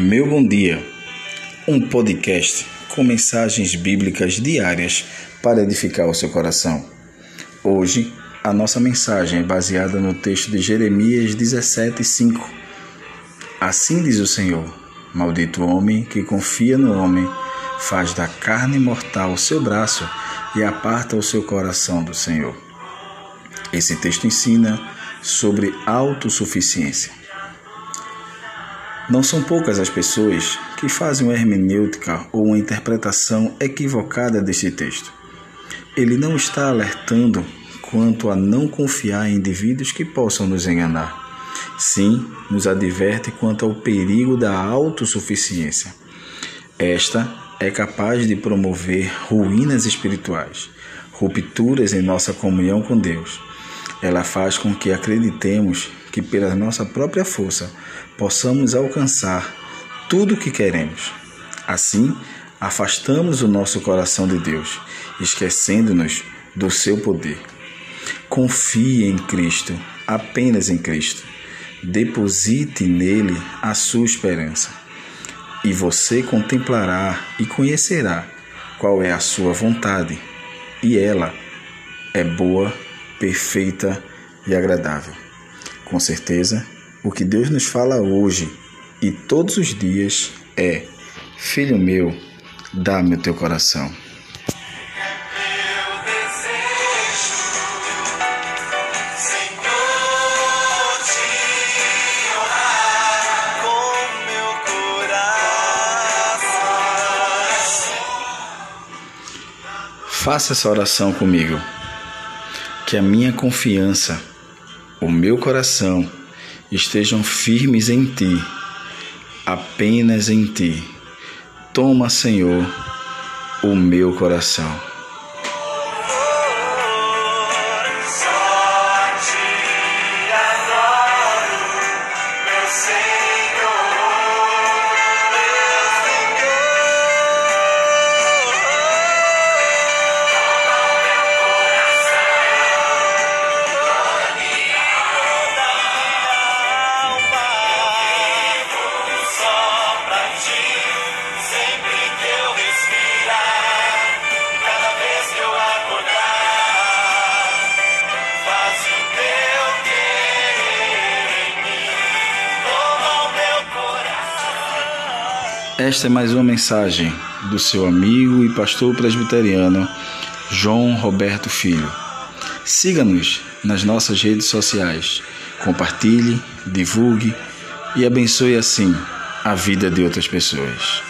Meu Bom Dia, um podcast com mensagens bíblicas diárias para edificar o seu coração. Hoje, a nossa mensagem é baseada no texto de Jeremias 17:5. Assim diz o Senhor: Maldito homem que confia no homem, faz da carne mortal o seu braço e aparta o seu coração do Senhor. Esse texto ensina sobre autossuficiência. Não são poucas as pessoas que fazem uma hermenêutica ou uma interpretação equivocada deste texto. Ele não está alertando quanto a não confiar em indivíduos que possam nos enganar. Sim, nos adverte quanto ao perigo da autossuficiência. Esta é capaz de promover ruínas espirituais, rupturas em nossa comunhão com Deus. Ela faz com que acreditemos que, pela nossa própria força, possamos alcançar tudo o que queremos. Assim, afastamos o nosso coração de Deus, esquecendo-nos do seu poder. Confie em Cristo, apenas em Cristo. Deposite nele a sua esperança. E você contemplará e conhecerá qual é a sua vontade, e ela é boa, perfeita e agradável. Com certeza, o que Deus nos fala hoje e todos os dias é: Filho meu, dá-me o teu coração. Faça essa oração comigo. Que a minha confiança, o meu coração estejam firmes em ti, apenas em ti. Toma, Senhor, o meu coração. Esta é mais uma mensagem do seu amigo e pastor presbiteriano João Roberto Filho. Siga-nos nas nossas redes sociais, compartilhe, divulgue e abençoe assim a vida de outras pessoas.